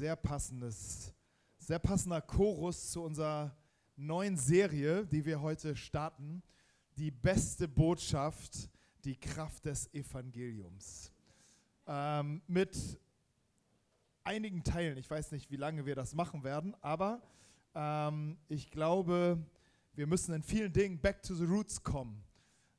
Sehr passendes, sehr passender Chorus zu unserer neuen Serie, die wir heute starten. Die beste Botschaft, die Kraft des Evangeliums. Ähm, mit einigen Teilen. Ich weiß nicht, wie lange wir das machen werden, aber ähm, ich glaube, wir müssen in vielen Dingen back to the roots kommen.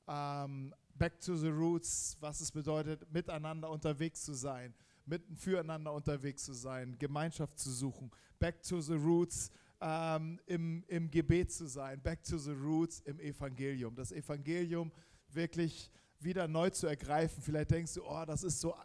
Ähm, back to the roots, was es bedeutet, miteinander unterwegs zu sein mitten füreinander unterwegs zu sein, Gemeinschaft zu suchen, back to the roots ähm, im, im Gebet zu sein, back to the roots im Evangelium. Das Evangelium wirklich wieder neu zu ergreifen. Vielleicht denkst du, oh, das ist so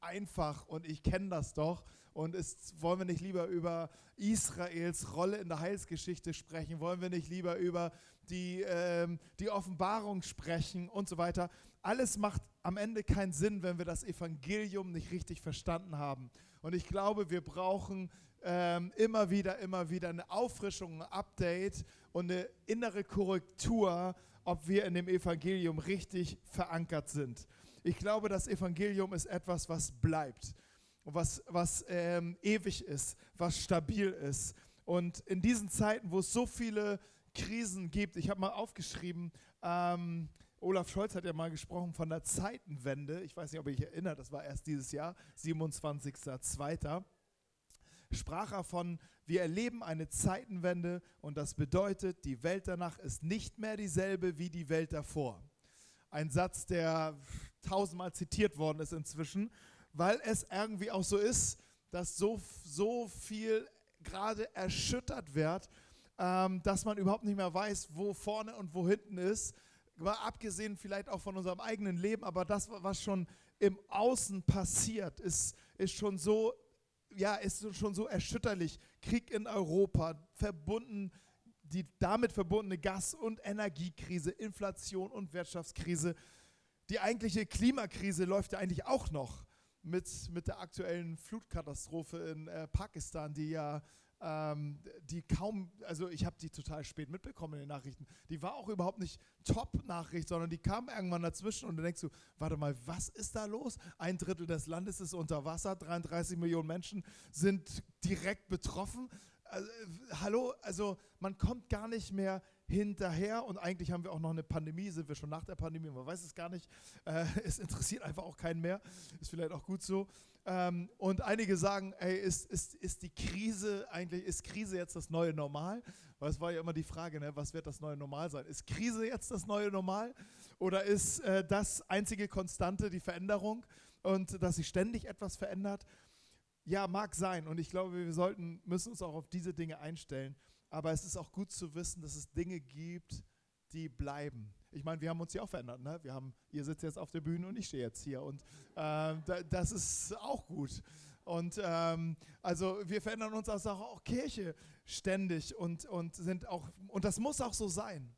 einfach und ich kenne das doch. Und ist, wollen wir nicht lieber über Israels Rolle in der Heilsgeschichte sprechen? Wollen wir nicht lieber über die, ähm, die Offenbarung sprechen und so weiter? Alles macht am Ende keinen Sinn, wenn wir das Evangelium nicht richtig verstanden haben. Und ich glaube, wir brauchen ähm, immer wieder, immer wieder eine Auffrischung, ein Update und eine innere Korrektur, ob wir in dem Evangelium richtig verankert sind. Ich glaube, das Evangelium ist etwas, was bleibt was, was ähm, ewig ist, was stabil ist. Und in diesen Zeiten, wo es so viele Krisen gibt, ich habe mal aufgeschrieben, ähm, Olaf Scholz hat ja mal gesprochen von der Zeitenwende. Ich weiß nicht, ob ich erinnere, das war erst dieses Jahr, 27.02. Sprach er von, wir erleben eine Zeitenwende und das bedeutet, die Welt danach ist nicht mehr dieselbe wie die Welt davor. Ein Satz, der tausendmal zitiert worden ist inzwischen, weil es irgendwie auch so ist, dass so, so viel gerade erschüttert wird, ähm, dass man überhaupt nicht mehr weiß, wo vorne und wo hinten ist. Mal abgesehen vielleicht auch von unserem eigenen Leben, aber das, was schon im Außen passiert, ist, ist schon so, ja, ist schon so erschütterlich. Krieg in Europa, verbunden die damit verbundene Gas- und Energiekrise, Inflation und Wirtschaftskrise. Die eigentliche Klimakrise läuft ja eigentlich auch noch mit, mit der aktuellen Flutkatastrophe in äh, Pakistan, die ja ähm, die kaum, also ich habe die total spät mitbekommen in den Nachrichten. Die war auch überhaupt nicht Top-Nachricht, sondern die kam irgendwann dazwischen und dann denkst du, warte mal, was ist da los? Ein Drittel des Landes ist unter Wasser, 33 Millionen Menschen sind direkt betroffen also, hallo, also man kommt gar nicht mehr hinterher und eigentlich haben wir auch noch eine Pandemie, sind wir schon nach der Pandemie, man weiß es gar nicht. Äh, es interessiert einfach auch keinen mehr, ist vielleicht auch gut so. Ähm, und einige sagen, ey, ist, ist, ist die Krise eigentlich, ist Krise jetzt das neue Normal? Weil es war ja immer die Frage, ne, was wird das neue Normal sein? Ist Krise jetzt das neue Normal? Oder ist äh, das einzige Konstante die Veränderung und dass sich ständig etwas verändert? Ja, mag sein. Und ich glaube, wir sollten, müssen uns auch auf diese Dinge einstellen. Aber es ist auch gut zu wissen, dass es Dinge gibt, die bleiben. Ich meine, wir haben uns ja auch verändert. Ne? Wir haben, ihr sitzt jetzt auf der Bühne und ich stehe jetzt hier. Und äh, das ist auch gut. Und ähm, also wir verändern uns als auch Kirche ständig und, und sind auch, und das muss auch so sein.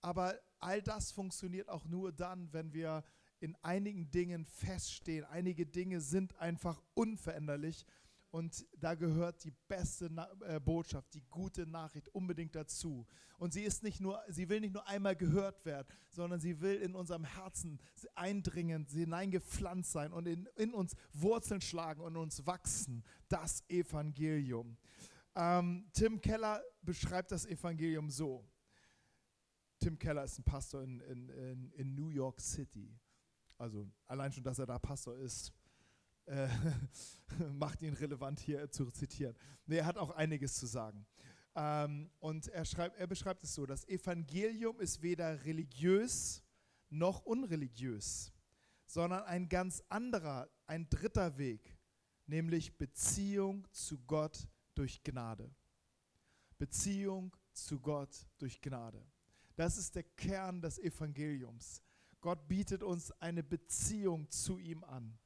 Aber all das funktioniert auch nur dann, wenn wir in einigen Dingen feststehen. Einige Dinge sind einfach unveränderlich. Und da gehört die beste Na äh, Botschaft, die gute Nachricht unbedingt dazu. Und sie ist nicht nur, sie will nicht nur einmal gehört werden, sondern sie will in unserem Herzen eindringen, hineingepflanzt sein und in, in uns Wurzeln schlagen und uns wachsen. Das Evangelium. Ähm, Tim Keller beschreibt das Evangelium so. Tim Keller ist ein Pastor in, in, in, in New York City. Also allein schon, dass er da Pastor ist, äh, macht ihn relevant hier zu zitieren. Nee, er hat auch einiges zu sagen. Ähm, und er, schreibt, er beschreibt es so, das Evangelium ist weder religiös noch unreligiös, sondern ein ganz anderer, ein dritter Weg, nämlich Beziehung zu Gott durch Gnade. Beziehung zu Gott durch Gnade. Das ist der Kern des Evangeliums. Gott bietet uns eine Beziehung zu ihm an.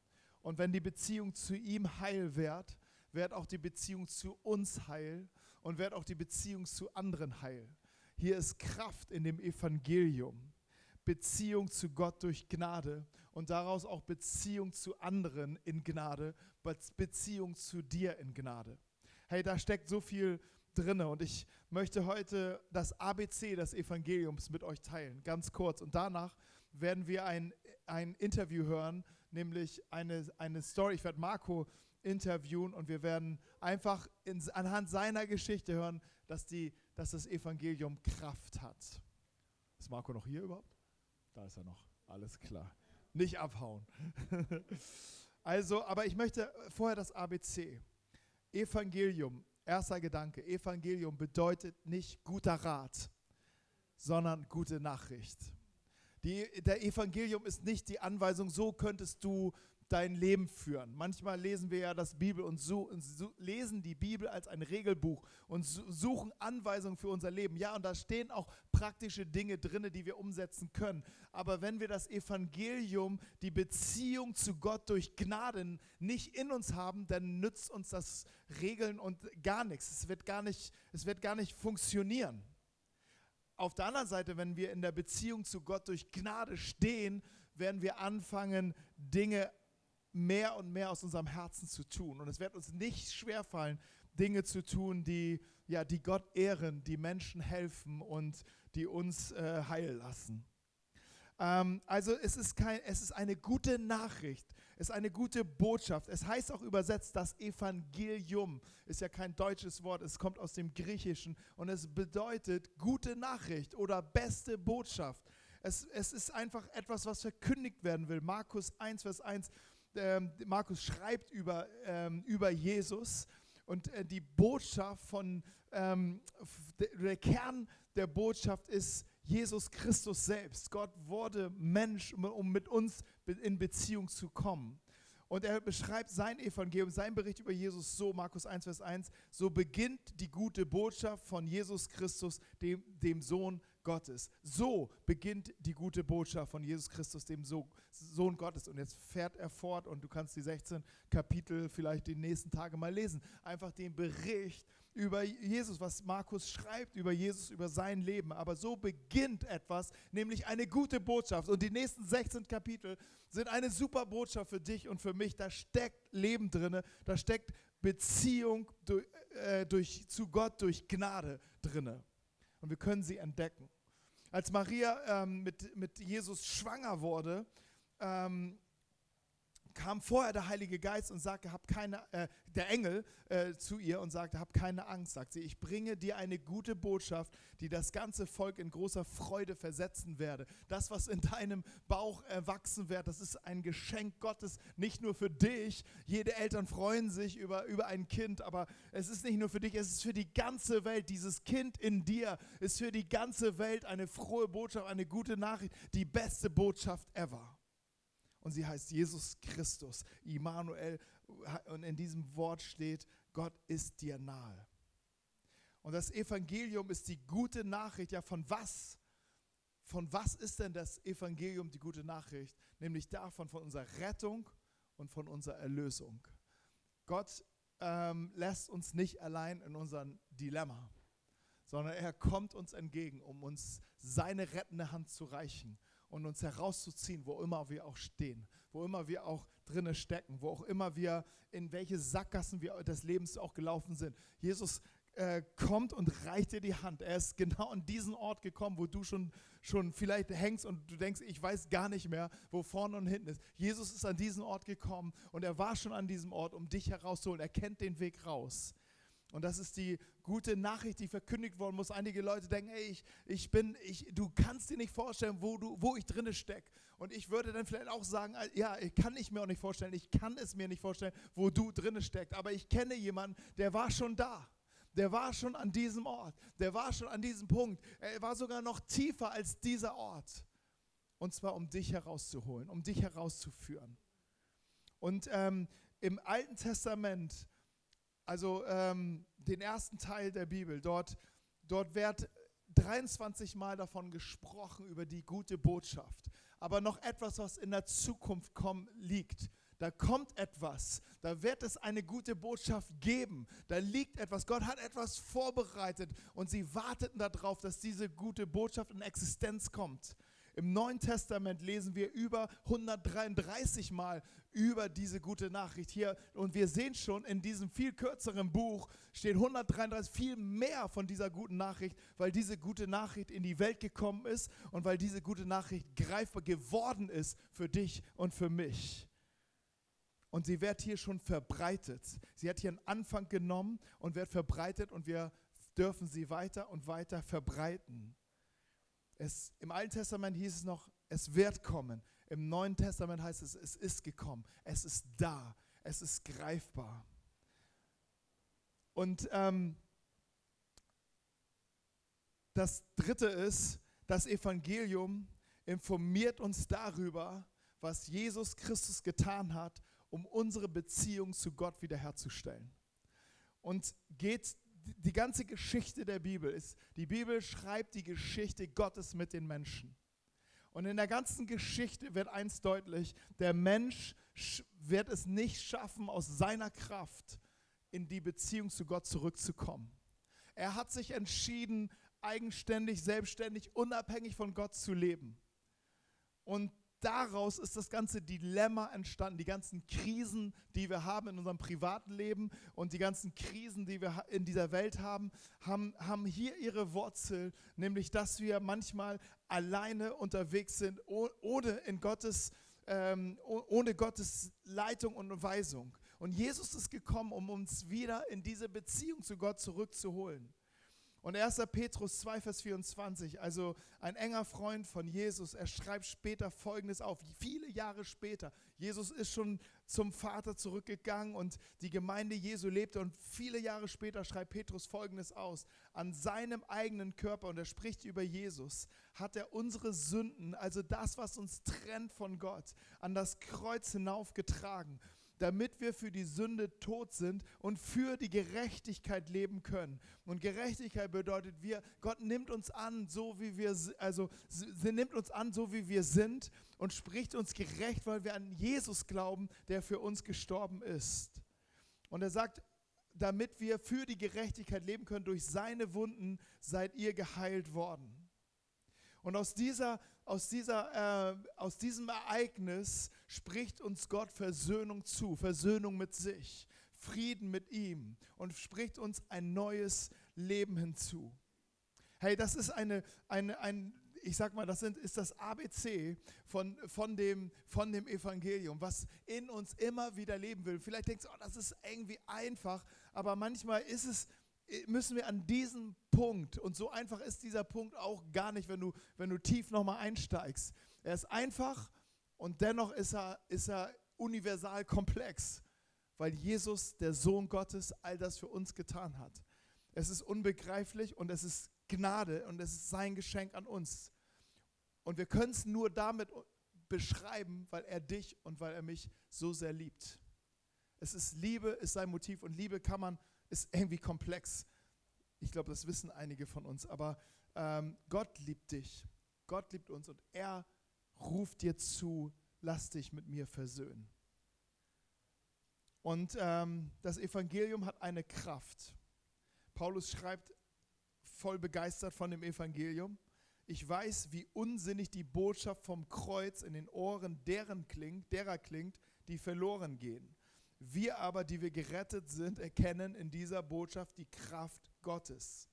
Und wenn die Beziehung zu ihm heil wird, wird auch die Beziehung zu uns heil und wird auch die Beziehung zu anderen heil. Hier ist Kraft in dem Evangelium. Beziehung zu Gott durch Gnade und daraus auch Beziehung zu anderen in Gnade, Beziehung zu dir in Gnade. Hey, da steckt so viel drin und ich möchte heute das ABC des Evangeliums mit euch teilen, ganz kurz. Und danach werden wir ein, ein Interview hören, nämlich eine, eine Story. Ich werde Marco interviewen und wir werden einfach in, anhand seiner Geschichte hören, dass, die, dass das Evangelium Kraft hat. Ist Marco noch hier überhaupt? Da ist er noch. Alles klar. Nicht abhauen. also, aber ich möchte vorher das ABC. Evangelium, erster Gedanke. Evangelium bedeutet nicht guter Rat, sondern gute Nachricht. Die, der Evangelium ist nicht die Anweisung, so könntest du dein Leben führen. Manchmal lesen wir ja das Bibel und, so, und so, lesen die Bibel als ein Regelbuch und suchen Anweisungen für unser Leben. Ja, und da stehen auch praktische Dinge drin, die wir umsetzen können. Aber wenn wir das Evangelium, die Beziehung zu Gott durch Gnaden nicht in uns haben, dann nützt uns das Regeln und gar nichts. Es wird gar nicht, es wird gar nicht funktionieren. Auf der anderen Seite, wenn wir in der Beziehung zu Gott durch Gnade stehen, werden wir anfangen, Dinge mehr und mehr aus unserem Herzen zu tun. Und es wird uns nicht schwerfallen, Dinge zu tun, die, ja, die Gott ehren, die Menschen helfen und die uns äh, heil lassen. Ähm, also es ist, kein, es ist eine gute Nachricht, es ist eine gute Botschaft. Es heißt auch übersetzt, das Evangelium ist ja kein deutsches Wort, es kommt aus dem Griechischen und es bedeutet gute Nachricht oder beste Botschaft. Es, es ist einfach etwas, was verkündigt werden will. Markus 1, Vers 1 ähm, Markus schreibt über, ähm, über Jesus und äh, die Botschaft von, ähm, der Kern der Botschaft ist Jesus Christus selbst. Gott wurde Mensch, um mit uns in Beziehung zu kommen. Und er beschreibt sein Evangelium, sein Bericht über Jesus so, Markus 1, Vers 1, so beginnt die gute Botschaft von Jesus Christus, dem, dem Sohn Gottes. So beginnt die gute Botschaft von Jesus Christus, dem Sohn Gottes. Und jetzt fährt er fort und du kannst die 16 Kapitel vielleicht die nächsten Tage mal lesen. Einfach den Bericht über Jesus, was Markus schreibt über Jesus, über sein Leben. Aber so beginnt etwas, nämlich eine gute Botschaft. Und die nächsten 16 Kapitel sind eine super Botschaft für dich und für mich. Da steckt Leben drin, da steckt Beziehung durch, äh, durch, zu Gott durch Gnade drin. Und wir können sie entdecken. Als Maria ähm, mit, mit Jesus schwanger wurde, ähm, kam vorher der Heilige Geist und sagte, hab keine, äh, der Engel äh, zu ihr und sagte, hab keine Angst, sagt sie, ich bringe dir eine gute Botschaft, die das ganze Volk in großer Freude versetzen werde. Das, was in deinem Bauch erwachsen wird, das ist ein Geschenk Gottes, nicht nur für dich. Jede Eltern freuen sich über, über ein Kind, aber es ist nicht nur für dich, es ist für die ganze Welt. Dieses Kind in dir ist für die ganze Welt eine frohe Botschaft, eine gute Nachricht, die beste Botschaft ever und sie heißt Jesus Christus, Immanuel. Und in diesem Wort steht, Gott ist dir nahe. Und das Evangelium ist die gute Nachricht. Ja, von was? Von was ist denn das Evangelium die gute Nachricht? Nämlich davon, von unserer Rettung und von unserer Erlösung. Gott ähm, lässt uns nicht allein in unserem Dilemma, sondern er kommt uns entgegen, um uns seine rettende Hand zu reichen und uns herauszuziehen, wo immer wir auch stehen, wo immer wir auch drinne stecken, wo auch immer wir in welche Sackgassen wir des Lebens auch gelaufen sind. Jesus äh, kommt und reicht dir die Hand. Er ist genau an diesen Ort gekommen, wo du schon, schon vielleicht hängst und du denkst, ich weiß gar nicht mehr, wo vorne und hinten ist. Jesus ist an diesen Ort gekommen und er war schon an diesem Ort, um dich herauszuholen. Er kennt den Weg raus. Und das ist die gute Nachricht, die verkündigt worden muss. Einige Leute denken, ey, ich, ich bin, ich, du kannst dir nicht vorstellen, wo, du, wo ich drinne stecke. Und ich würde dann vielleicht auch sagen, äh, ja, ich kann ich mir auch nicht vorstellen, ich kann es mir nicht vorstellen, wo du drinne steckst. Aber ich kenne jemanden, der war schon da. Der war schon an diesem Ort. Der war schon an diesem Punkt. Er war sogar noch tiefer als dieser Ort. Und zwar, um dich herauszuholen, um dich herauszuführen. Und ähm, im Alten Testament also ähm, den ersten Teil der Bibel. Dort, dort wird 23 Mal davon gesprochen, über die gute Botschaft. Aber noch etwas, was in der Zukunft kommen, liegt. Da kommt etwas, da wird es eine gute Botschaft geben, da liegt etwas, Gott hat etwas vorbereitet und sie warteten darauf, dass diese gute Botschaft in Existenz kommt. Im Neuen Testament lesen wir über 133 Mal über diese gute Nachricht hier. Und wir sehen schon, in diesem viel kürzeren Buch steht 133 viel mehr von dieser guten Nachricht, weil diese gute Nachricht in die Welt gekommen ist und weil diese gute Nachricht greifbar geworden ist für dich und für mich. und sie wird hier schon verbreitet. Sie hat hier einen Anfang genommen und wird verbreitet und wir dürfen sie weiter und weiter verbreiten. Es, Im Alten Testament hieß es noch, es wird kommen. Im Neuen Testament heißt es, es ist gekommen. Es ist da. Es ist greifbar. Und ähm, das Dritte ist, das Evangelium informiert uns darüber, was Jesus Christus getan hat, um unsere Beziehung zu Gott wiederherzustellen. Und geht die ganze Geschichte der Bibel ist, die Bibel schreibt die Geschichte Gottes mit den Menschen. Und in der ganzen Geschichte wird eins deutlich, der Mensch wird es nicht schaffen, aus seiner Kraft in die Beziehung zu Gott zurückzukommen. Er hat sich entschieden, eigenständig, selbstständig, unabhängig von Gott zu leben. Und daraus ist das ganze Dilemma entstanden, die ganzen Krisen, die wir haben in unserem privaten Leben und die ganzen Krisen, die wir in dieser Welt haben, haben, haben hier ihre Wurzel, nämlich dass wir manchmal alleine unterwegs sind, ohne, in Gottes, ähm, ohne Gottes Leitung und Weisung. Und Jesus ist gekommen, um uns wieder in diese Beziehung zu Gott zurückzuholen. Und 1. Petrus 2, Vers 24, also ein enger Freund von Jesus, er schreibt später Folgendes auf, viele Jahre später. Jesus ist schon zum Vater zurückgegangen und die Gemeinde Jesu lebte und viele Jahre später schreibt Petrus Folgendes aus. An seinem eigenen Körper, und er spricht über Jesus, hat er unsere Sünden, also das, was uns trennt von Gott, an das Kreuz hinaufgetragen damit wir für die Sünde tot sind und für die Gerechtigkeit leben können. Und Gerechtigkeit bedeutet, wir, Gott nimmt uns an, so wie wir, also sie nimmt uns an, so wie wir sind und spricht uns gerecht, weil wir an Jesus glauben, der für uns gestorben ist. Und er sagt, damit wir für die Gerechtigkeit leben können, durch seine Wunden seid ihr geheilt worden. Und aus, dieser, aus, dieser, äh, aus diesem Ereignis spricht uns Gott Versöhnung zu, Versöhnung mit sich, Frieden mit ihm und spricht uns ein neues Leben hinzu. Hey, das ist eine, eine, ein, ich sag mal, das sind, ist das ABC von, von, dem, von dem Evangelium, was in uns immer wieder leben will. Vielleicht denkst du, oh, das ist irgendwie einfach, aber manchmal ist es müssen wir an diesem Punkt, und so einfach ist dieser Punkt auch gar nicht, wenn du, wenn du tief nochmal einsteigst. Er ist einfach und dennoch ist er, ist er universal komplex, weil Jesus, der Sohn Gottes, all das für uns getan hat. Es ist unbegreiflich und es ist Gnade und es ist sein Geschenk an uns. Und wir können es nur damit beschreiben, weil er dich und weil er mich so sehr liebt. Es ist Liebe, ist sein Motiv und Liebe kann man ist irgendwie komplex. Ich glaube, das wissen einige von uns. Aber ähm, Gott liebt dich. Gott liebt uns und er ruft dir zu, lass dich mit mir versöhnen. Und ähm, das Evangelium hat eine Kraft. Paulus schreibt voll begeistert von dem Evangelium. Ich weiß, wie unsinnig die Botschaft vom Kreuz in den Ohren deren klingt, derer klingt, die verloren gehen. Wir aber, die wir gerettet sind, erkennen in dieser Botschaft die Kraft Gottes.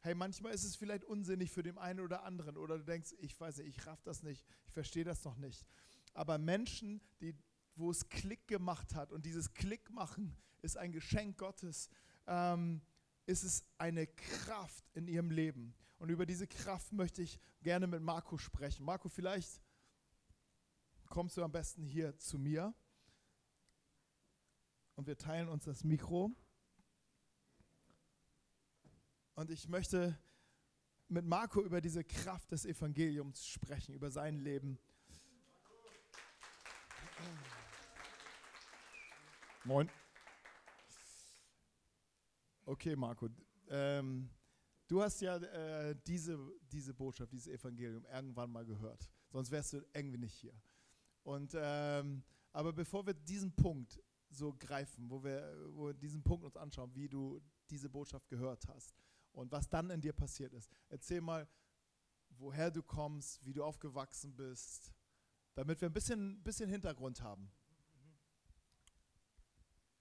Hey, manchmal ist es vielleicht unsinnig für den einen oder anderen oder du denkst, ich weiß nicht, ich raff das nicht, ich verstehe das noch nicht. Aber Menschen, die, wo es Klick gemacht hat und dieses Klick machen ist ein Geschenk Gottes, ähm, ist es eine Kraft in ihrem Leben. Und über diese Kraft möchte ich gerne mit Marco sprechen. Marco, vielleicht kommst du am besten hier zu mir und wir teilen uns das Mikro. Und ich möchte mit Marco über diese Kraft des Evangeliums sprechen, über sein Leben. Moin. Okay, Marco. Ähm, du hast ja äh, diese, diese Botschaft, dieses Evangelium irgendwann mal gehört. Sonst wärst du irgendwie nicht hier. Und, ähm, aber bevor wir diesen Punkt so greifen, wo wir, wo wir diesen Punkt uns anschauen, wie du diese Botschaft gehört hast und was dann in dir passiert ist. Erzähl mal, woher du kommst, wie du aufgewachsen bist, damit wir ein bisschen, bisschen Hintergrund haben.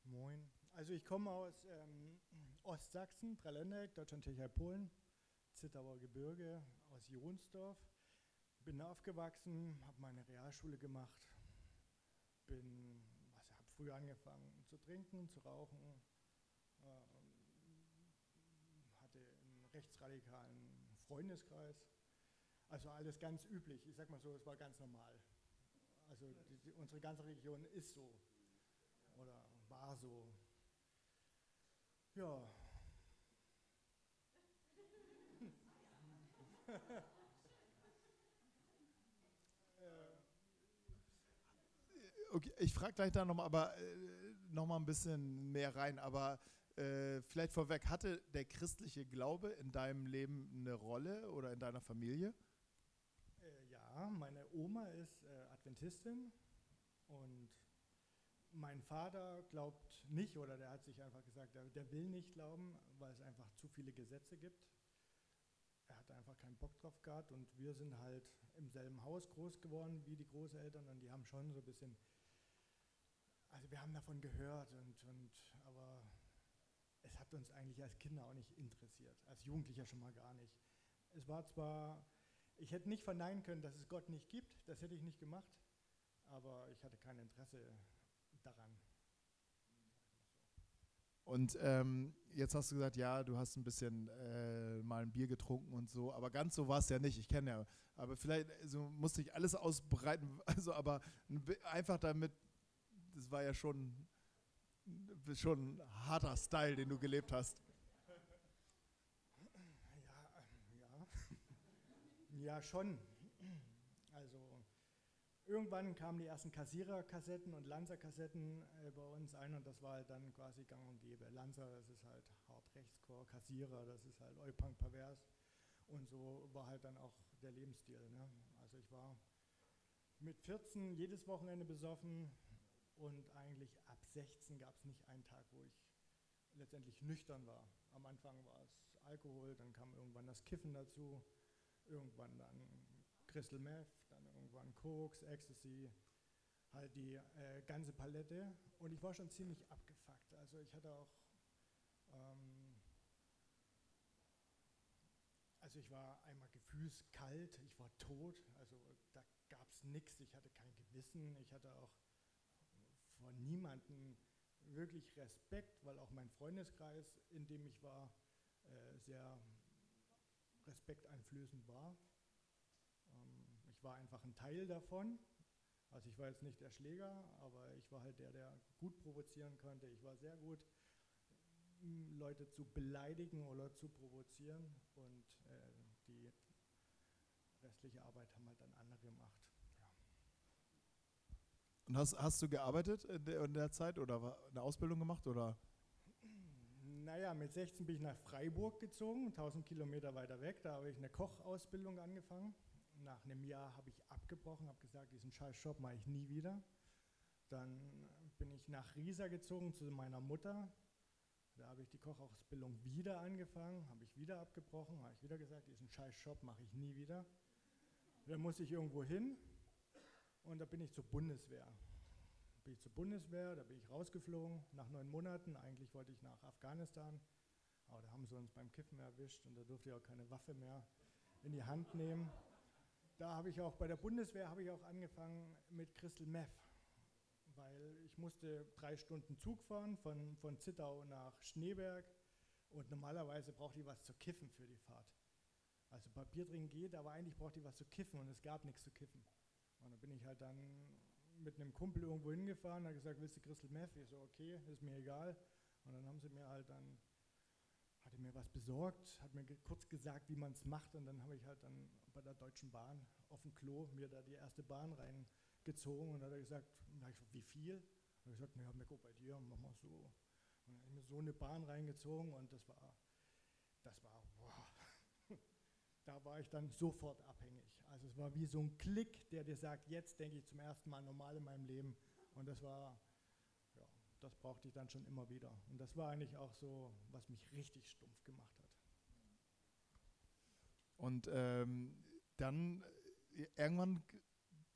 Moin. Also ich komme aus ähm, Ostsachsen, Dreiländeck, Deutschland, Tschechei, Polen, Zittauer Gebirge, aus Jonsdorf. Bin aufgewachsen, habe meine Realschule gemacht, bin früh angefangen zu trinken, zu rauchen, ähm, hatte einen rechtsradikalen Freundeskreis. Also alles ganz üblich. Ich sag mal so, es war ganz normal. Also die, die, unsere ganze Region ist so oder war so. Ja. Okay, ich frage gleich da nochmal, aber äh, nochmal ein bisschen mehr rein. Aber äh, vielleicht vorweg, hatte der christliche Glaube in deinem Leben eine Rolle oder in deiner Familie? Äh, ja, meine Oma ist äh, Adventistin und mein Vater glaubt nicht oder der hat sich einfach gesagt, der, der will nicht glauben, weil es einfach zu viele Gesetze gibt. Er hat einfach keinen Bock drauf gehabt und wir sind halt im selben Haus groß geworden wie die Großeltern und die haben schon so ein bisschen also wir haben davon gehört, und, und, aber es hat uns eigentlich als Kinder auch nicht interessiert, als Jugendlicher schon mal gar nicht. Es war zwar, ich hätte nicht verneinen können, dass es Gott nicht gibt, das hätte ich nicht gemacht, aber ich hatte kein Interesse daran. Und ähm, jetzt hast du gesagt, ja, du hast ein bisschen äh, mal ein Bier getrunken und so, aber ganz so war es ja nicht. Ich kenne ja, aber vielleicht also musste ich alles ausbreiten, also aber einfach damit das war ja schon, schon ein harter Style, den du gelebt hast. Ja, ja. ja schon. Also irgendwann kamen die ersten Kassiererkassetten und Lanza-Kassetten äh, bei uns ein und das war halt dann quasi gang und gäbe. Lanza, das ist halt hart Kassierer, das ist halt Eupunk pervers und so war halt dann auch der Lebensstil. Ne? Also ich war mit 14 jedes Wochenende besoffen, und eigentlich ab 16 gab es nicht einen Tag, wo ich letztendlich nüchtern war. Am Anfang war es Alkohol, dann kam irgendwann das Kiffen dazu, irgendwann dann Crystal Meth, dann irgendwann Koks, Ecstasy, halt die äh, ganze Palette. Und ich war schon ziemlich abgefuckt. Also ich hatte auch, ähm, also ich war einmal gefühlskalt, ich war tot, also da gab es nichts, ich hatte kein Gewissen, ich hatte auch vor niemandem wirklich Respekt, weil auch mein Freundeskreis, in dem ich war, äh, sehr respekteinflößend war. Ähm, ich war einfach ein Teil davon. Also ich war jetzt nicht der Schläger, aber ich war halt der, der gut provozieren konnte. Ich war sehr gut, Leute zu beleidigen oder zu provozieren und äh, die restliche Arbeit haben halt dann andere gemacht. Und hast, hast du gearbeitet in der, in der Zeit oder eine Ausbildung gemacht? Oder? Naja, mit 16 bin ich nach Freiburg gezogen, 1000 Kilometer weiter weg. Da habe ich eine Kochausbildung angefangen. Nach einem Jahr habe ich abgebrochen, habe gesagt, diesen scheiß Job mache ich nie wieder. Dann bin ich nach Riesa gezogen zu meiner Mutter. Da habe ich die Kochausbildung wieder angefangen, habe ich wieder abgebrochen, habe ich wieder gesagt, diesen scheiß Job mache ich nie wieder. Dann muss ich irgendwo hin, und da bin ich zur Bundeswehr. Bin ich zur Bundeswehr, da bin ich rausgeflogen nach neun Monaten. Eigentlich wollte ich nach Afghanistan, aber da haben sie uns beim Kiffen erwischt und da durfte ich auch keine Waffe mehr in die Hand nehmen. Da habe ich auch bei der Bundeswehr habe ich auch angefangen mit Crystal Meth, weil ich musste drei Stunden Zug fahren von, von Zittau nach Schneeberg und normalerweise brauchte ich was zu kiffen für die Fahrt. Also Papier drin geht, aber eigentlich brauchte ich was zu kiffen und es gab nichts zu kiffen. Und dann bin ich halt dann mit einem Kumpel irgendwo hingefahren, hat gesagt, willst du Crystal Meth? Ich so, okay, ist mir egal. Und dann haben sie mir halt dann, hatte mir was besorgt, hat mir kurz gesagt, wie man es macht. Und dann habe ich halt dann bei der Deutschen Bahn auf dem Klo mir da die erste Bahn reingezogen. Und dann hat er gesagt, wie viel? Und ich gesagt, naja, Mecko, bei dir, mach mal so. Und dann habe ich mir so eine Bahn reingezogen und das war, das war, boah, da war ich dann sofort abhängig. Also es war wie so ein Klick, der dir sagt, jetzt denke ich zum ersten Mal normal in meinem Leben. Und das war, ja, das brauchte ich dann schon immer wieder. Und das war eigentlich auch so, was mich richtig stumpf gemacht hat. Und ähm, dann äh, irgendwann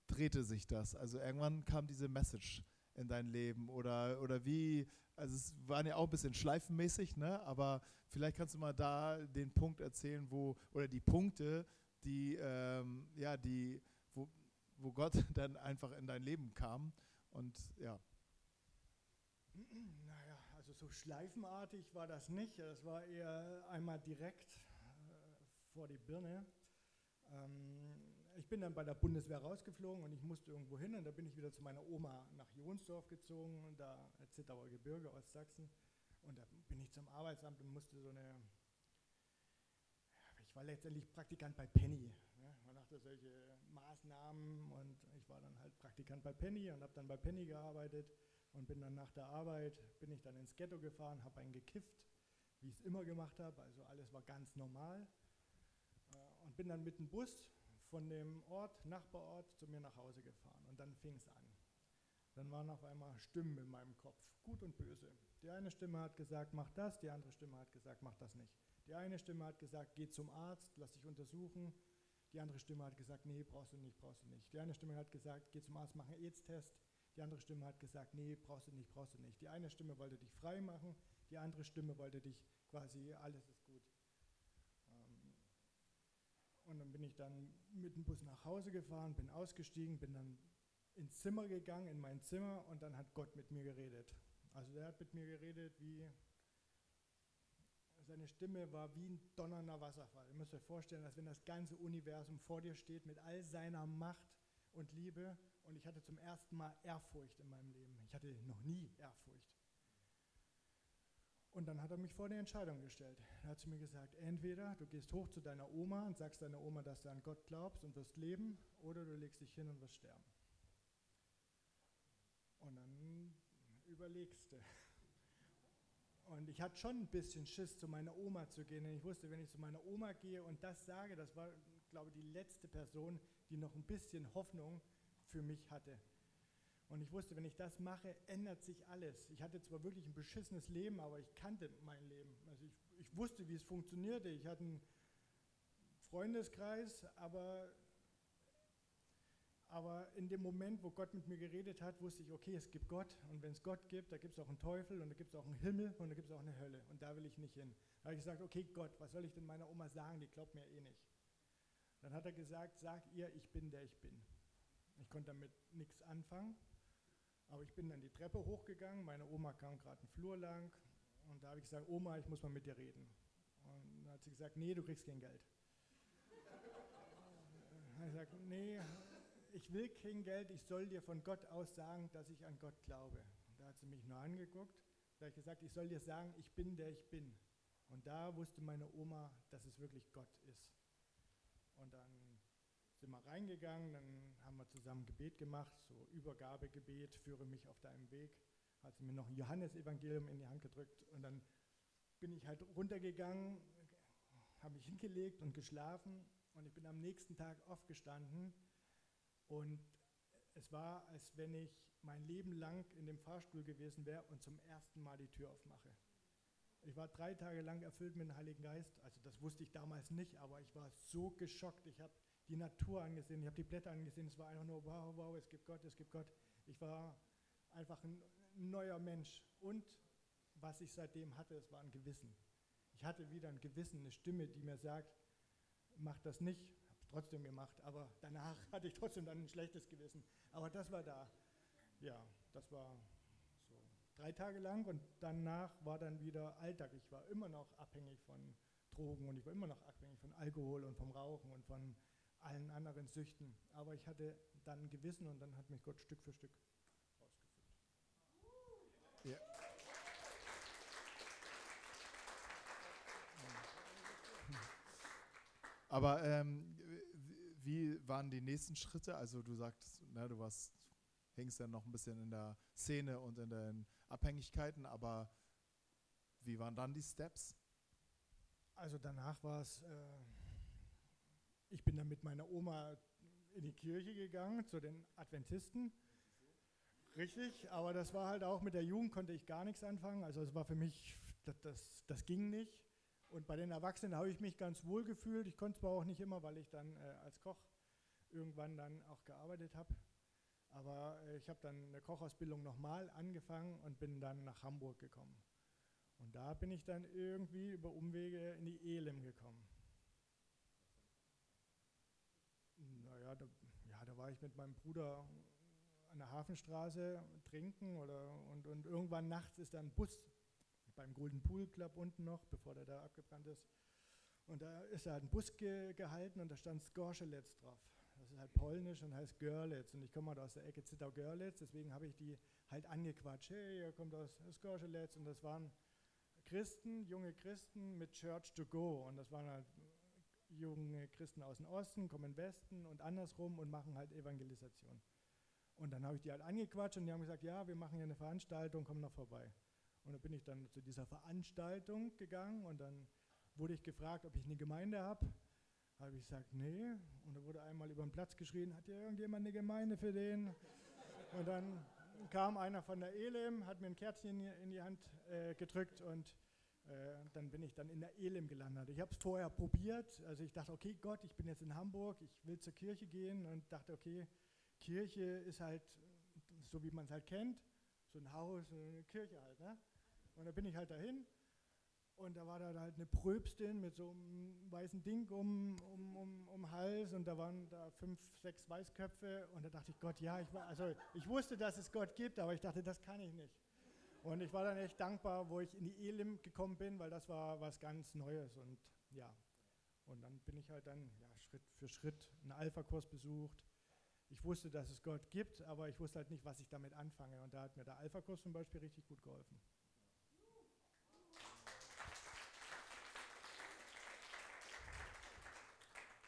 drehte sich das. Also irgendwann kam diese Message in dein Leben oder, oder wie, also es waren ja auch ein bisschen schleifenmäßig, ne? aber vielleicht kannst du mal da den Punkt erzählen, wo, oder die Punkte, die, ähm, ja, die, wo, wo Gott dann einfach in dein Leben kam und ja. Naja, also so schleifenartig war das nicht. Das war eher einmal direkt äh, vor die Birne. Ähm, ich bin dann bei der Bundeswehr rausgeflogen und ich musste irgendwo hin und da bin ich wieder zu meiner Oma nach Jonsdorf gezogen, da Zittauer Gebirge, Ostsachsen. Und da bin ich zum Arbeitsamt und musste so eine, ich war letztendlich Praktikant bei Penny. Ne? Man machte solche Maßnahmen und ich war dann halt Praktikant bei Penny und habe dann bei Penny gearbeitet und bin dann nach der Arbeit, bin ich dann ins Ghetto gefahren, habe einen gekifft, wie ich es immer gemacht habe, also alles war ganz normal äh, und bin dann mit dem Bus von dem Ort, Nachbarort, zu mir nach Hause gefahren. Und dann fing es an. Dann waren auf einmal Stimmen in meinem Kopf, gut und böse. Die eine Stimme hat gesagt, mach das, die andere Stimme hat gesagt, mach das nicht. Die eine Stimme hat gesagt, geh zum Arzt, lass dich untersuchen. Die andere Stimme hat gesagt, nee, brauchst du nicht, brauchst du nicht. Die eine Stimme hat gesagt, geh zum Arzt, mach einen AIDS-Test. Die andere Stimme hat gesagt, nee, brauchst du nicht, brauchst du nicht. Die eine Stimme wollte dich frei machen, die andere Stimme wollte dich quasi, alles gut. Und dann bin ich dann mit dem Bus nach Hause gefahren, bin ausgestiegen, bin dann ins Zimmer gegangen, in mein Zimmer und dann hat Gott mit mir geredet. Also der hat mit mir geredet wie, seine Stimme war wie ein donnernder Wasserfall. Ihr müsst euch vorstellen, als wenn das ganze Universum vor dir steht mit all seiner Macht und Liebe und ich hatte zum ersten Mal Ehrfurcht in meinem Leben. Ich hatte noch nie Ehrfurcht. Und dann hat er mich vor die Entscheidung gestellt. Er hat zu mir gesagt, entweder du gehst hoch zu deiner Oma und sagst deiner Oma, dass du an Gott glaubst und wirst leben, oder du legst dich hin und wirst sterben. Und dann überlegst du. Und ich hatte schon ein bisschen Schiss, zu meiner Oma zu gehen. Denn ich wusste, wenn ich zu meiner Oma gehe und das sage, das war, glaube ich, die letzte Person, die noch ein bisschen Hoffnung für mich hatte. Und ich wusste, wenn ich das mache, ändert sich alles. Ich hatte zwar wirklich ein beschissenes Leben, aber ich kannte mein Leben. Also ich, ich wusste, wie es funktionierte. Ich hatte einen Freundeskreis, aber, aber in dem Moment, wo Gott mit mir geredet hat, wusste ich, okay, es gibt Gott. Und wenn es Gott gibt, da gibt es auch einen Teufel und da gibt es auch einen Himmel und da gibt es auch eine Hölle. Und da will ich nicht hin. Da habe ich gesagt, okay, Gott, was soll ich denn meiner Oma sagen? Die glaubt mir eh nicht. Dann hat er gesagt, sag ihr, ich bin der ich bin. Ich konnte damit nichts anfangen. Aber ich bin dann die Treppe hochgegangen, meine Oma kam gerade einen Flur lang und da habe ich gesagt, Oma, ich muss mal mit dir reden. Und dann hat sie gesagt, nee, du kriegst kein Geld. Dann habe ich gesagt, nee, ich will kein Geld, ich soll dir von Gott aus sagen, dass ich an Gott glaube. Und da hat sie mich nur angeguckt. Da habe ich gesagt, ich soll dir sagen, ich bin der ich bin. Und da wusste meine Oma, dass es wirklich Gott ist. Und dann sind wir reingegangen, dann haben wir zusammen Gebet gemacht, so Übergabegebet, führe mich auf deinem Weg. Hat sie mir noch ein Johannesevangelium in die Hand gedrückt und dann bin ich halt runtergegangen, habe mich hingelegt und geschlafen und ich bin am nächsten Tag aufgestanden und es war, als wenn ich mein Leben lang in dem Fahrstuhl gewesen wäre und zum ersten Mal die Tür aufmache. Ich war drei Tage lang erfüllt mit dem Heiligen Geist. Also das wusste ich damals nicht, aber ich war so geschockt. Ich habe die Natur angesehen, ich habe die Blätter angesehen, es war einfach nur, wow, wow, es gibt Gott, es gibt Gott. Ich war einfach ein neuer Mensch. Und was ich seitdem hatte, es war ein Gewissen. Ich hatte wieder ein Gewissen, eine Stimme, die mir sagt, mach das nicht, habe es trotzdem gemacht, aber danach hatte ich trotzdem dann ein schlechtes Gewissen. Aber das war da. Ja, das war so drei Tage lang und danach war dann wieder Alltag. Ich war immer noch abhängig von Drogen und ich war immer noch abhängig von Alkohol und vom Rauchen und von allen anderen Süchten. Aber ich hatte dann ein Gewissen und dann hat mich Gott Stück für Stück ausgefüllt. Ja. Aber ähm, wie waren die nächsten Schritte? Also du sagst, na, du warst, hängst ja noch ein bisschen in der Szene und in den Abhängigkeiten, aber wie waren dann die Steps? Also danach war es, äh, ich bin dann mit meiner Oma in die Kirche gegangen, zu den Adventisten. Richtig, aber das war halt auch mit der Jugend konnte ich gar nichts anfangen. Also es war für mich, das, das, das ging nicht. Und bei den Erwachsenen habe ich mich ganz wohl gefühlt. Ich konnte zwar auch nicht immer, weil ich dann äh, als Koch irgendwann dann auch gearbeitet habe. Aber äh, ich habe dann eine Kochausbildung nochmal angefangen und bin dann nach Hamburg gekommen. Und da bin ich dann irgendwie über Umwege in die Elim gekommen. Naja, da, ja, da war ich mit meinem Bruder an der Hafenstraße trinken oder, und, und irgendwann nachts ist da ein Bus beim Golden Pool Club unten noch, bevor der da abgebrannt ist. Und da ist da ein Bus ge gehalten und da stand Skorzelec drauf. Das ist halt polnisch und heißt Görlitz. Und ich komme halt aus der Ecke Zittau-Görlitz, deswegen habe ich die halt angequatscht. Hey, ihr kommt aus Skorzelec. Und das waren Christen, junge Christen mit Church to Go. Und das waren halt junge Christen aus dem Osten, kommen in Westen und andersrum und machen halt Evangelisation. Und dann habe ich die halt angequatscht und die haben gesagt, ja, wir machen hier eine Veranstaltung, komm noch vorbei. Und dann bin ich dann zu dieser Veranstaltung gegangen und dann wurde ich gefragt, ob ich eine Gemeinde habe. Habe ich gesagt, nee. Und da wurde einmal über den Platz geschrien, hat hier irgendjemand eine Gemeinde für den? Und dann kam einer von der Elim, hat mir ein Kärtchen in die Hand äh, gedrückt und dann bin ich dann in der Elim gelandet. Ich habe es vorher probiert. Also ich dachte, okay, Gott, ich bin jetzt in Hamburg, ich will zur Kirche gehen und dachte, okay, Kirche ist halt so, wie man es halt kennt, so ein Haus, eine Kirche halt. Ne? Und da bin ich halt dahin und da war da halt eine Pröbstin mit so einem weißen Ding um, um, um, um Hals und da waren da fünf, sechs Weißköpfe und da dachte ich, Gott, ja, ich, war, also ich wusste, dass es Gott gibt, aber ich dachte, das kann ich nicht. Und ich war dann echt dankbar, wo ich in die Elim gekommen bin, weil das war was ganz Neues und ja. Und dann bin ich halt dann ja, Schritt für Schritt einen Alpha-Kurs besucht. Ich wusste, dass es Gott gibt, aber ich wusste halt nicht, was ich damit anfange. Und da hat mir der Alpha-Kurs zum Beispiel richtig gut geholfen.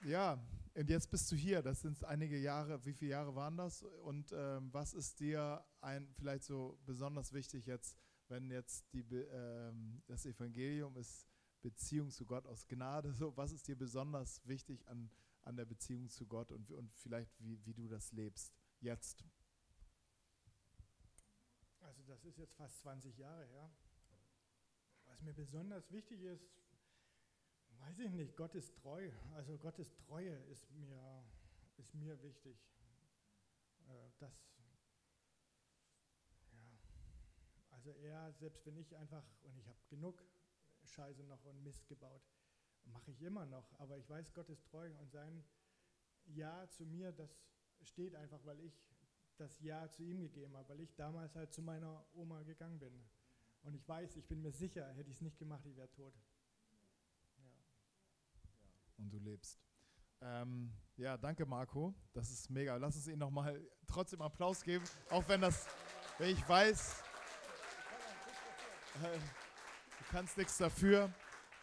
Ja, und jetzt bist du hier. Das sind einige Jahre. Wie viele Jahre waren das? Und ähm, was ist dir ein, vielleicht so besonders wichtig jetzt, wenn jetzt die, ähm, das Evangelium ist Beziehung zu Gott aus Gnade? So, was ist dir besonders wichtig an, an der Beziehung zu Gott und, und vielleicht wie, wie du das lebst jetzt? Also das ist jetzt fast 20 Jahre her. Was mir besonders wichtig ist, weiß ich nicht, Gott ist treu. Also Gottes Treue ist mir, ist mir wichtig. Äh, das, ja, also er, selbst wenn ich einfach, und ich habe genug Scheiße noch und Mist gebaut, mache ich immer noch, aber ich weiß, Gott ist treu und sein Ja zu mir, das steht einfach, weil ich das Ja zu ihm gegeben habe, weil ich damals halt zu meiner Oma gegangen bin. Und ich weiß, ich bin mir sicher, hätte ich es nicht gemacht, ich wäre tot du lebst. Ähm, ja, danke Marco, das ist mega. Lass uns ihm nochmal trotzdem Applaus geben, auch wenn das, wenn ich weiß, äh, du kannst nichts dafür.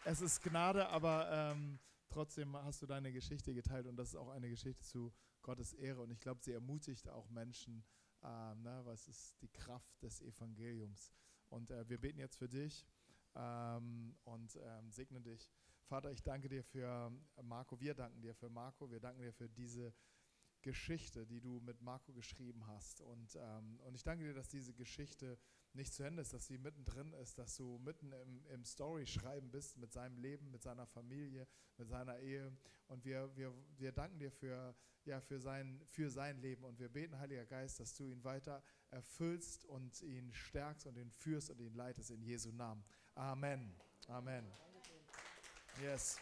Es ist Gnade, aber ähm, trotzdem hast du deine Geschichte geteilt und das ist auch eine Geschichte zu Gottes Ehre und ich glaube, sie ermutigt auch Menschen, ähm, ne, was ist die Kraft des Evangeliums. Und äh, wir beten jetzt für dich ähm, und ähm, segne dich. Vater, ich danke dir für Marco. Wir danken dir für Marco. Wir danken dir für diese Geschichte, die du mit Marco geschrieben hast. Und, ähm, und ich danke dir, dass diese Geschichte nicht zu Ende ist, dass sie mittendrin ist, dass du mitten im, im Story-Schreiben bist mit seinem Leben, mit seiner Familie, mit seiner Ehe. Und wir, wir, wir danken dir für, ja, für, sein, für sein Leben. Und wir beten, Heiliger Geist, dass du ihn weiter erfüllst und ihn stärkst und ihn führst und ihn leitest in Jesu Namen. Amen. Amen. Yes.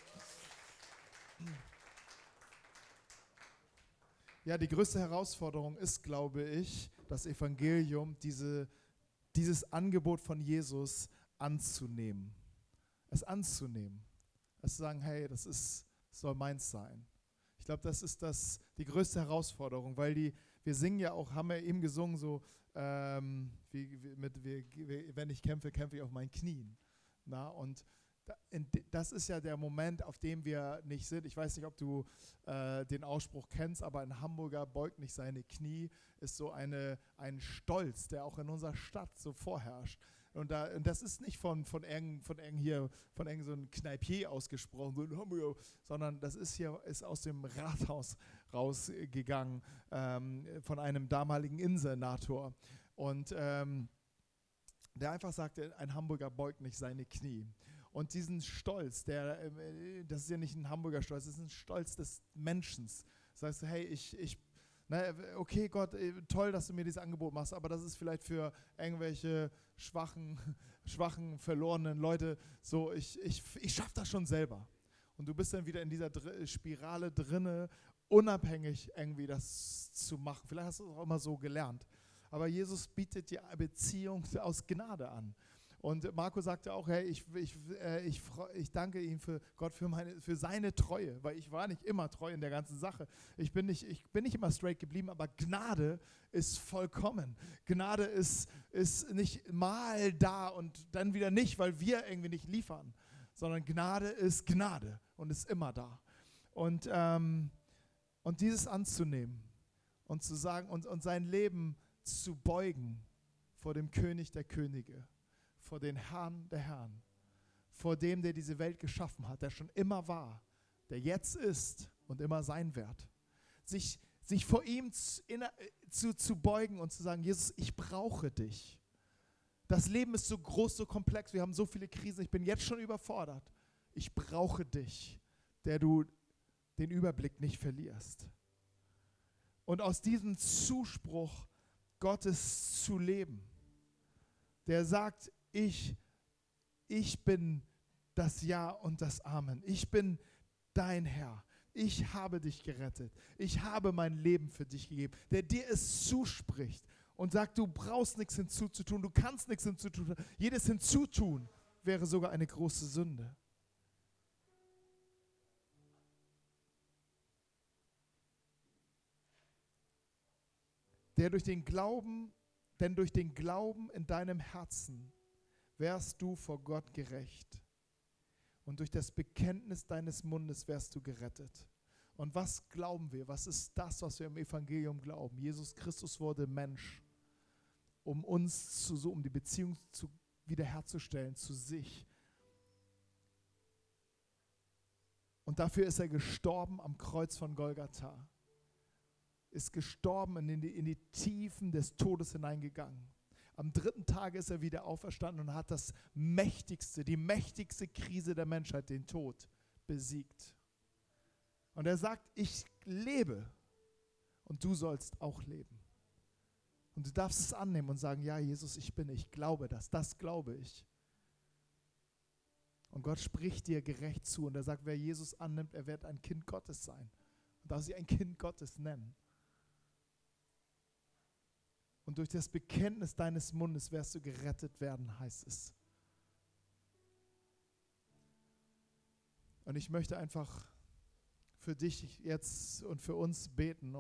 Ja, die größte Herausforderung ist, glaube ich, das Evangelium, diese, dieses Angebot von Jesus anzunehmen. Es anzunehmen. Es zu sagen, hey, das ist, soll meins sein. Ich glaube, das ist das, die größte Herausforderung, weil die, wir singen ja auch, haben wir eben gesungen, so, ähm, wie, wie, mit, wie, wenn ich kämpfe, kämpfe ich auf meinen Knien. Na, und das ist ja der Moment, auf dem wir nicht sind. Ich weiß nicht, ob du äh, den Ausspruch kennst, aber ein Hamburger beugt nicht seine Knie, ist so eine, ein Stolz, der auch in unserer Stadt so vorherrscht. Und, da, und das ist nicht von, von eng, von eng hier, von eng so ein Kneipier ausgesprochen, sondern das ist hier, ist aus dem Rathaus rausgegangen, ähm, von einem damaligen Innensenator. Und ähm, der einfach sagte, ein Hamburger beugt nicht seine Knie. Und diesen Stolz, der, äh, das ist ja nicht ein Hamburger Stolz, das ist ein Stolz des Menschen. Das heißt, hey, ich, ich na, okay, Gott, äh, toll, dass du mir dieses Angebot machst, aber das ist vielleicht für irgendwelche schwachen, schwachen, verlorenen Leute so, ich, ich, ich schaffe das schon selber. Und du bist dann wieder in dieser Spirale drinne unabhängig irgendwie das zu machen. Vielleicht hast du es auch immer so gelernt. Aber Jesus bietet dir Beziehung aus Gnade an. Und Marco sagte auch, hey, ich, ich, äh, ich, ich danke ihm für Gott für, meine, für seine Treue, weil ich war nicht immer treu in der ganzen Sache. Ich bin, nicht, ich bin nicht immer straight geblieben, aber Gnade ist vollkommen. Gnade ist, ist nicht mal da und dann wieder nicht, weil wir irgendwie nicht liefern, sondern Gnade ist Gnade und ist immer da. Und, ähm, und dieses anzunehmen und zu sagen und, und sein Leben zu beugen vor dem König der Könige vor den Herrn der Herren, vor dem, der diese Welt geschaffen hat, der schon immer war, der jetzt ist und immer sein wird. Sich, sich vor ihm zu, zu, zu beugen und zu sagen, Jesus, ich brauche dich. Das Leben ist so groß, so komplex, wir haben so viele Krisen, ich bin jetzt schon überfordert. Ich brauche dich, der du den Überblick nicht verlierst. Und aus diesem Zuspruch Gottes zu leben, der sagt, ich, ich bin das Ja und das Amen. Ich bin dein Herr. Ich habe dich gerettet. Ich habe mein Leben für dich gegeben, der dir es zuspricht und sagt, du brauchst nichts hinzuzutun, du kannst nichts hinzutun. Jedes Hinzutun wäre sogar eine große Sünde. Der durch den Glauben, denn durch den Glauben in deinem Herzen wärst du vor Gott gerecht. Und durch das Bekenntnis deines Mundes wärst du gerettet. Und was glauben wir? Was ist das, was wir im Evangelium glauben? Jesus Christus wurde Mensch, um uns zu, so, um die Beziehung zu, wiederherzustellen zu sich. Und dafür ist er gestorben am Kreuz von Golgatha. Ist gestorben in die, in die Tiefen des Todes hineingegangen. Am dritten Tag ist er wieder auferstanden und hat das mächtigste, die mächtigste Krise der Menschheit, den Tod, besiegt. Und er sagt, ich lebe und du sollst auch leben. Und du darfst es annehmen und sagen, ja, Jesus, ich bin, ich glaube das, das glaube ich. Und Gott spricht dir gerecht zu und er sagt, wer Jesus annimmt, er wird ein Kind Gottes sein. Und darf sich ein Kind Gottes nennen. Und durch das Bekenntnis deines Mundes wirst du gerettet werden, heißt es. Und ich möchte einfach für dich jetzt und für uns beten.